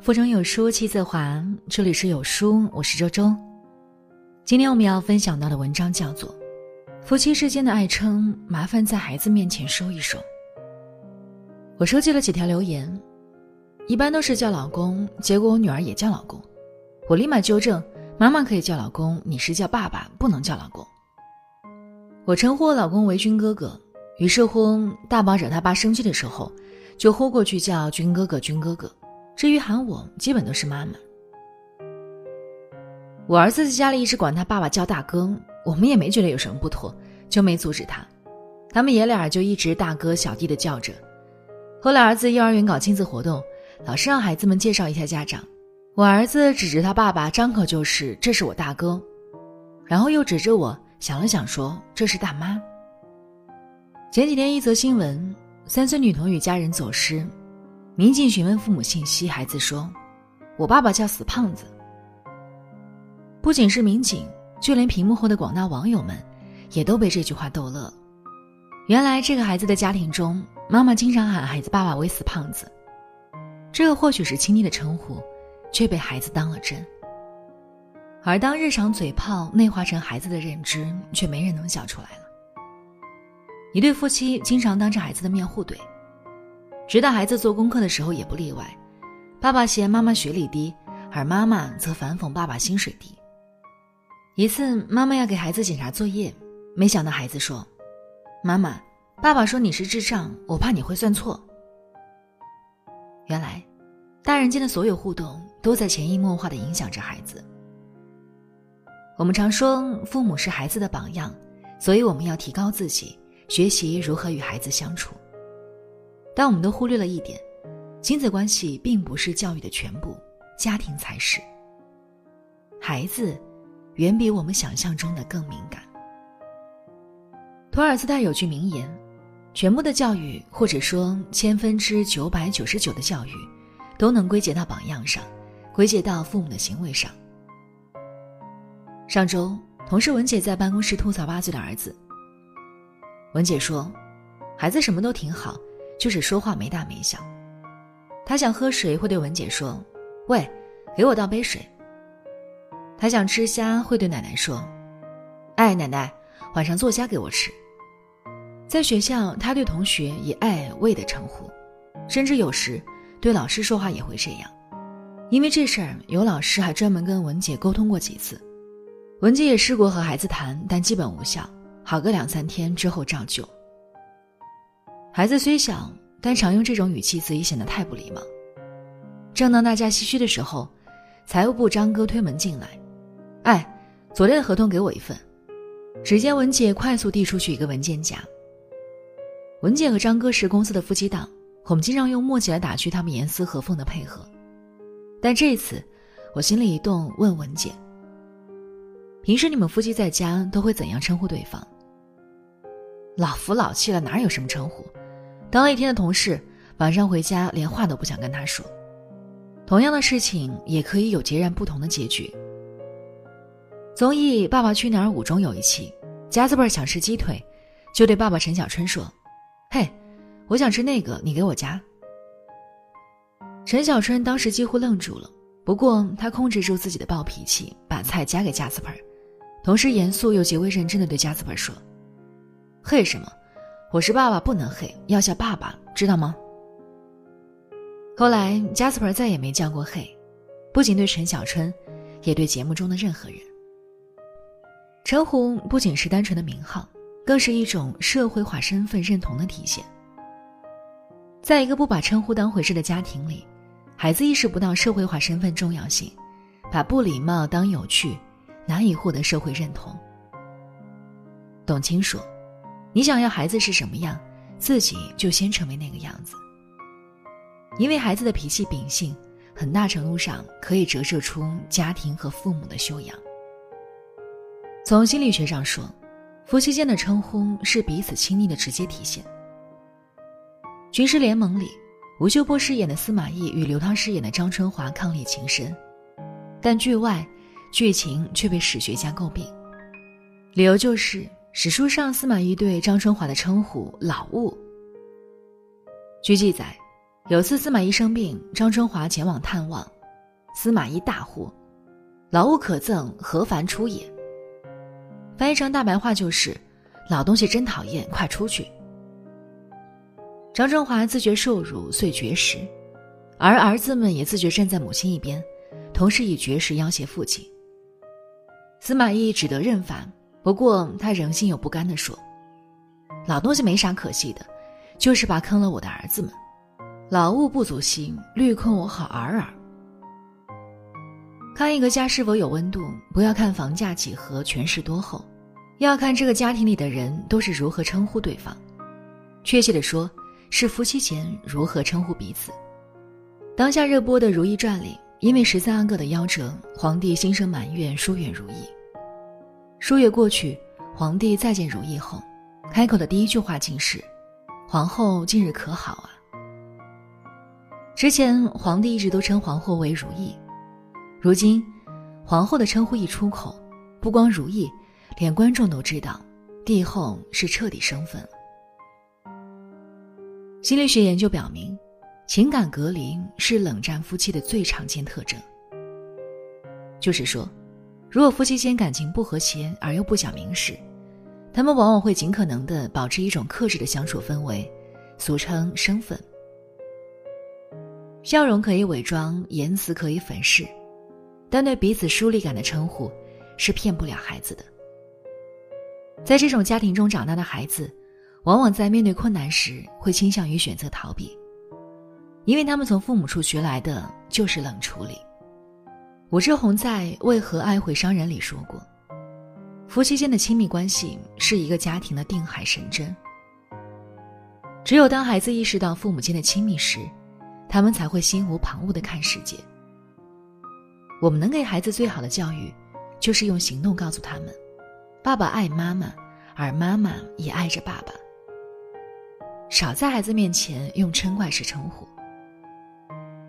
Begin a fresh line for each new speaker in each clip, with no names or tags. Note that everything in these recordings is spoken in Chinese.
腹中有书气自华，这里是有书，我是周周。今天我们要分享到的文章叫做《夫妻之间的爱称》，麻烦在孩子面前说一说。我收集了几条留言，一般都是叫老公，结果我女儿也叫老公，我立马纠正：妈妈可以叫老公，你是叫爸爸，不能叫老公。我称呼我老公为军哥哥，于是乎大宝惹他爸生气的时候，就呼过去叫军哥哥，军哥哥。至于喊我，基本都是妈妈。我儿子在家里一直管他爸爸叫大哥，我们也没觉得有什么不妥，就没阻止他。他们爷俩就一直大哥小弟的叫着。后来儿子幼儿园搞亲子活动，老师让孩子们介绍一下家长，我儿子指着他爸爸，张口就是这是我大哥，然后又指着我，想了想说这是大妈。前几天一则新闻，三岁女童与家人走失。民警询问父母信息，孩子说：“我爸爸叫死胖子。”不仅是民警，就连屏幕后的广大网友们，也都被这句话逗乐了。原来这个孩子的家庭中，妈妈经常喊孩子爸爸为“死胖子”，这个或许是亲昵的称呼，却被孩子当了真。而当日常嘴炮内化成孩子的认知，却没人能笑出来了。一对夫妻经常当着孩子的面互怼。直到孩子做功课的时候也不例外，爸爸嫌妈妈学历低，而妈妈则反讽爸爸薪水低。一次，妈妈要给孩子检查作业，没想到孩子说：“妈妈，爸爸说你是智障，我怕你会算错。”原来，大人间的所有互动都在潜移默化的影响着孩子。我们常说父母是孩子的榜样，所以我们要提高自己，学习如何与孩子相处。但我们都忽略了一点，亲子关系并不是教育的全部，家庭才是。孩子，远比我们想象中的更敏感。托尔斯泰有句名言：“全部的教育，或者说千分之九百九十九的教育，都能归结到榜样上，归结到父母的行为上。”上周，同事文姐在办公室吐槽八岁的儿子。文姐说：“孩子什么都挺好。”就是说话没大没小，他想喝水会对文姐说：“喂，给我倒杯水。”他想吃虾会对奶奶说：“哎，奶奶，晚上做虾给我吃。”在学校，他对同学以“爱”“喂”的称呼，甚至有时对老师说话也会这样。因为这事儿，有老师还专门跟文姐沟通过几次，文姐也试过和孩子谈，但基本无效，好个两三天之后照旧。孩子虽小，但常用这种语气，自己显得太不礼貌。正当大家唏嘘的时候，财务部张哥推门进来：“哎，昨天的合同给我一份。”只见文姐快速递出去一个文件夹。文姐和张哥是公司的夫妻档，我们经常用默契来打趣他们严丝合缝的配合。但这次，我心里一动，问文姐：“平时你们夫妻在家都会怎样称呼对方？”老夫老妻了，哪有什么称呼？当了一天的同事，晚上回家连话都不想跟他说。同样的事情也可以有截然不同的结局。综艺《爸爸去哪儿》五中有一期，夹子辈想吃鸡腿，就对爸爸陈小春说：“嘿，我想吃那个，你给我夹。”陈小春当时几乎愣住了，不过他控制住自己的暴脾气，把菜夹给夹子辈同时严肃又极为认真的对夹子辈说：“嘿什么？”我是爸爸，不能嘿，要叫爸爸，知道吗？后来，加斯 r 再也没叫过嘿，不仅对陈小春，也对节目中的任何人。称呼不仅是单纯的名号，更是一种社会化身份认同的体现。在一个不把称呼当回事的家庭里，孩子意识不到社会化身份重要性，把不礼貌当有趣，难以获得社会认同。董卿说。你想要孩子是什么样，自己就先成为那个样子。因为孩子的脾气秉性，很大程度上可以折射出家庭和父母的修养。从心理学上说，夫妻间的称呼是彼此亲密的直接体现。《军师联盟》里，吴秀波饰演的司马懿与刘涛饰演的张春华伉俪情深，但剧外，剧情却被史学家诟病，理由就是。史书上司马懿对张春华的称呼“老物”，据记载，有次司马懿生病，张春华前往探望，司马懿大呼：“老物可憎，何凡出也？”翻译成大白话就是：“老东西真讨厌，快出去。”张春华自觉受辱，遂绝食，而儿子们也自觉站在母亲一边，同时以绝食要挟父亲。司马懿只得认罚，不过他仍心有不甘地说：“老东西没啥可惜的。”就是把坑了我的儿子们，老物不足惜，虑困我好儿儿。看一个家是否有温度，不要看房价几何、权势多厚，要看这个家庭里的人都是如何称呼对方。确切的说，是夫妻间如何称呼彼此。当下热播的《如懿传》里，因为十三阿哥的夭折，皇帝心生埋怨，疏远如懿。数月过去，皇帝再见如懿后，开口的第一句话竟是。皇后近日可好啊？之前皇帝一直都称皇后为如意，如今皇后的称呼一出口，不光如意，连观众都知道帝后是彻底生分了。心理学研究表明，情感隔离是冷战夫妻的最常见特征。就是说，如果夫妻间感情不和谐而又不讲明示。他们往往会尽可能的保持一种克制的相处氛围，俗称生分。笑容可以伪装，言辞可以粉饰，但对彼此疏离感的称呼，是骗不了孩子的。在这种家庭中长大的孩子，往往在面对困难时会倾向于选择逃避，因为他们从父母处学来的就是冷处理。武志红在《为何爱会伤人》里说过。夫妻间的亲密关系是一个家庭的定海神针。只有当孩子意识到父母间的亲密时，他们才会心无旁骛的看世界。我们能给孩子最好的教育，就是用行动告诉他们：爸爸爱妈妈，而妈妈也爱着爸爸。少在孩子面前用称怪式称呼。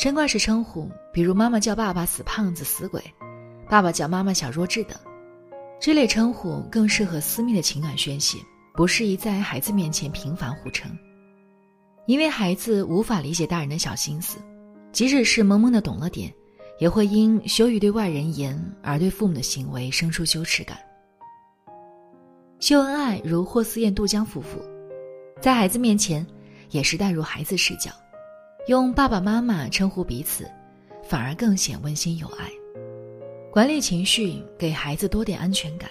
嗔怪式称呼，比如妈妈叫爸爸“死胖子”“死鬼”，爸爸叫妈妈“小弱智”等。这类称呼更适合私密的情感宣泄，不适宜在孩子面前频繁互称，因为孩子无法理解大人的小心思，即使是懵懵的懂了点，也会因羞于对外人言而对父母的行为生出羞耻感。秀恩爱如霍思燕、杜江夫妇，在孩子面前也是带入孩子视角，用爸爸妈妈称呼彼此，反而更显温馨有爱。管理情绪，给孩子多点安全感。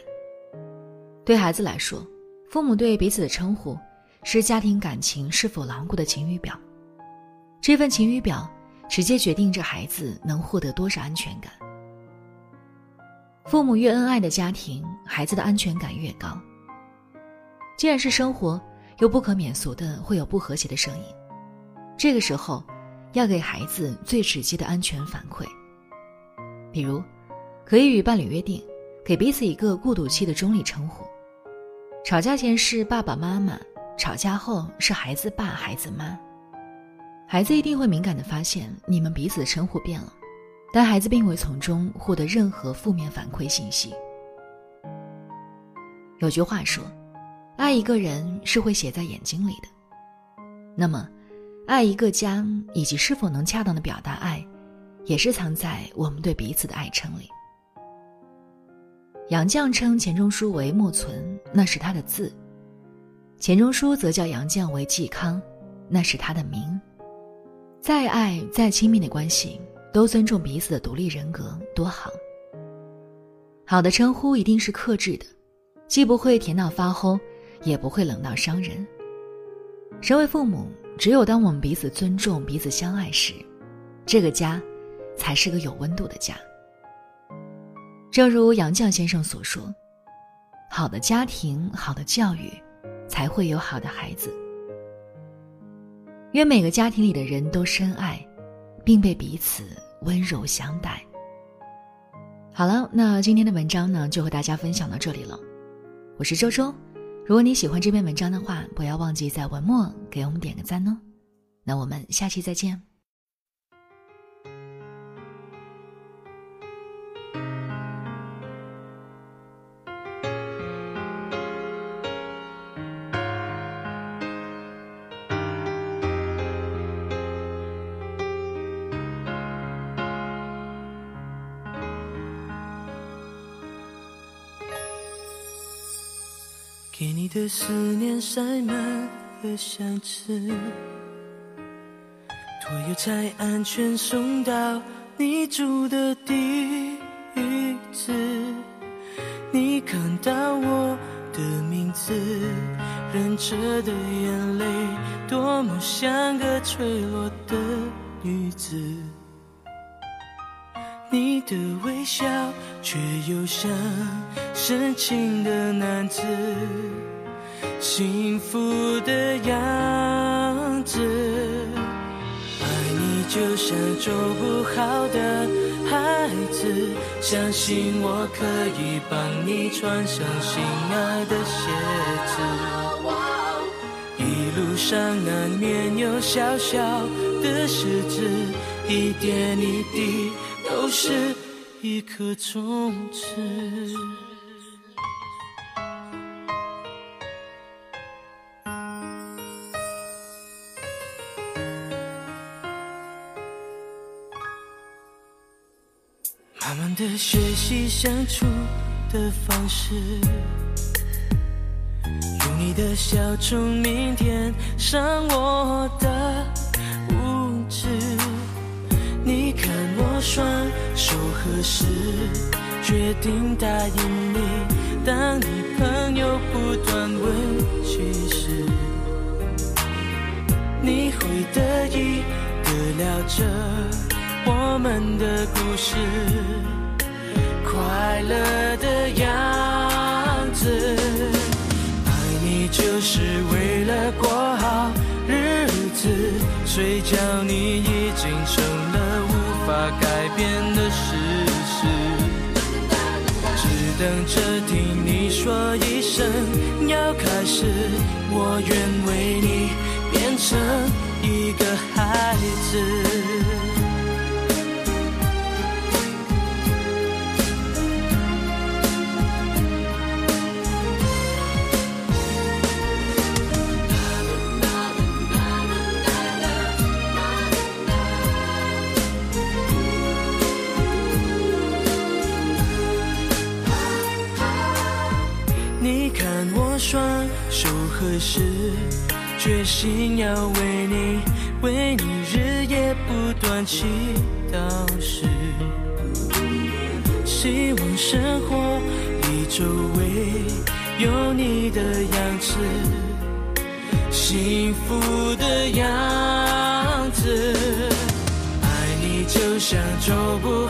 对孩子来说，父母对彼此的称呼，是家庭感情是否牢固的晴雨表。这份晴雨表，直接决定着孩子能获得多少安全感。父母越恩爱的家庭，孩子的安全感越高。既然是生活，又不可免俗的会有不和谐的声音，这个时候，要给孩子最直接的安全反馈，比如。可以与伴侣约定，给彼此一个过渡期的中立称呼。吵架前是爸爸妈妈，吵架后是孩子爸、孩子妈。孩子一定会敏感的发现你们彼此的称呼变了，但孩子并未从中获得任何负面反馈信息。有句话说，爱一个人是会写在眼睛里的。那么，爱一个家以及是否能恰当的表达爱，也是藏在我们对彼此的爱称里。杨绛称钱钟书为莫存，那是他的字；钱钟书则叫杨绛为季康，那是他的名。再爱再亲密的关系，都尊重彼此的独立人格，多好。好的称呼一定是克制的，既不会甜到发齁，也不会冷到伤人。身为父母，只有当我们彼此尊重、彼此相爱时，这个家，才是个有温度的家。正如杨绛先生所说：“好的家庭，好的教育，才会有好的孩子。”愿每个家庭里的人都深爱，并被彼此温柔相待。好了，那今天的文章呢，就和大家分享到这里了。我是周周，如果你喜欢这篇文章的话，不要忘记在文末给我们点个赞哦。那我们下期再见。
给你的思念塞满了箱子，托邮才安全送到你住的地址。你看到我的名字，忍着的眼泪，多么像个坠落的女子。你的微笑却又像深情的男子，幸福的样子。爱你就像做不好的孩子，相信我可以帮你穿上心爱的鞋子。一路上难免有小小的石子，一点一滴。是一颗种子。慢慢的学习相处的方式，用你的笑聪明填上我的双手合十，决定答应你，当你朋友不断问起时，你会得意的聊着我们的故事，快乐的样子。爱你就是为了过好日子，谁叫你已经成是。我愿为你变成一个孩子。是决心要为你，为你日夜不断祈祷时，希望生活里周围有你的样子，幸福的样子。爱你就像做不，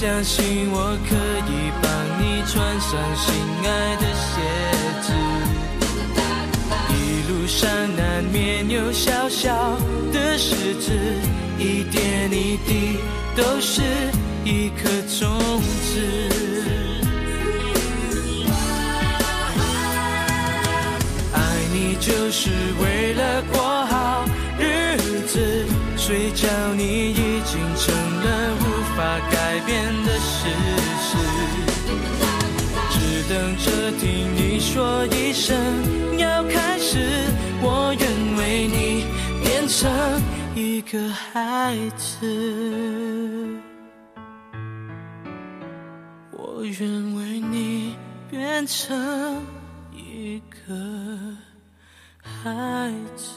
相信我可以帮你穿上心爱的鞋子，一路。上难免有小小的石子，一点一滴都是一颗种说一声要开始。我愿为你变成一个孩子，我愿为你变成一个孩子。